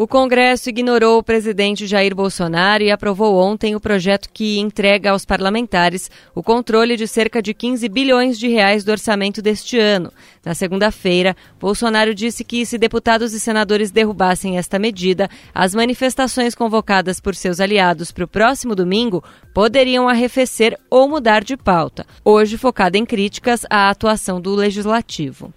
O Congresso ignorou o presidente Jair Bolsonaro e aprovou ontem o projeto que entrega aos parlamentares o controle de cerca de 15 bilhões de reais do orçamento deste ano. Na segunda-feira, Bolsonaro disse que se deputados e senadores derrubassem esta medida, as manifestações convocadas por seus aliados para o próximo domingo poderiam arrefecer ou mudar de pauta, hoje focada em críticas à atuação do legislativo.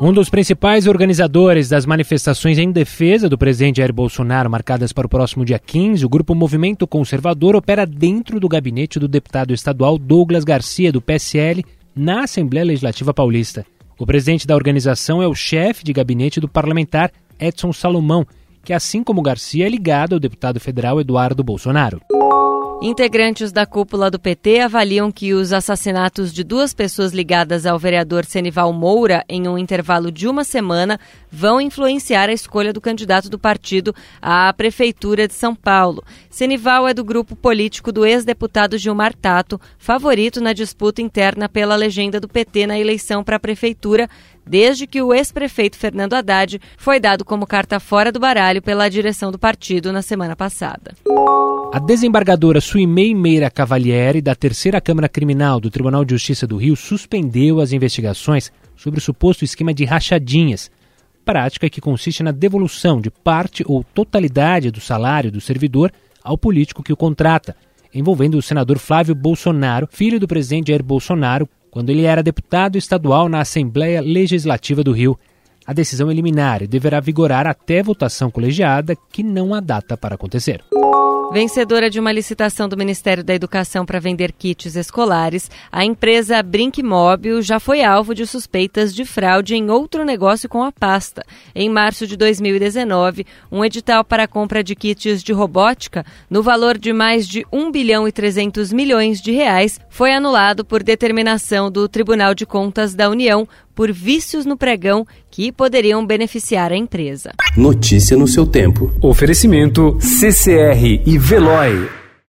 Um dos principais organizadores das manifestações em defesa do presidente Jair Bolsonaro, marcadas para o próximo dia 15, o grupo Movimento Conservador opera dentro do gabinete do deputado estadual Douglas Garcia, do PSL, na Assembleia Legislativa Paulista. O presidente da organização é o chefe de gabinete do parlamentar Edson Salomão, que, assim como Garcia, é ligado ao deputado federal Eduardo Bolsonaro. Integrantes da cúpula do PT avaliam que os assassinatos de duas pessoas ligadas ao vereador Senival Moura em um intervalo de uma semana vão influenciar a escolha do candidato do partido à Prefeitura de São Paulo. Senival é do grupo político do ex-deputado Gilmar Tato, favorito na disputa interna pela legenda do PT na eleição para a Prefeitura, desde que o ex-prefeito Fernando Haddad foi dado como carta fora do baralho pela direção do partido na semana passada. A desembargadora Suimei Meira Cavalieri, da Terceira Câmara Criminal do Tribunal de Justiça do Rio, suspendeu as investigações sobre o suposto esquema de rachadinhas, prática que consiste na devolução de parte ou totalidade do salário do servidor ao político que o contrata, envolvendo o senador Flávio Bolsonaro, filho do presidente Jair Bolsonaro, quando ele era deputado estadual na Assembleia Legislativa do Rio. A decisão é liminar deverá vigorar até votação colegiada, que não há data para acontecer. Vencedora de uma licitação do Ministério da Educação para vender kits escolares, a empresa Brinkmóvel já foi alvo de suspeitas de fraude em outro negócio com a pasta. Em março de 2019, um edital para a compra de kits de robótica, no valor de mais de 1 bilhão e 300 milhões de reais, foi anulado por determinação do Tribunal de Contas da União por vícios no pregão que poderiam beneficiar a empresa. Notícia no seu tempo. Oferecimento CCR e Veloy.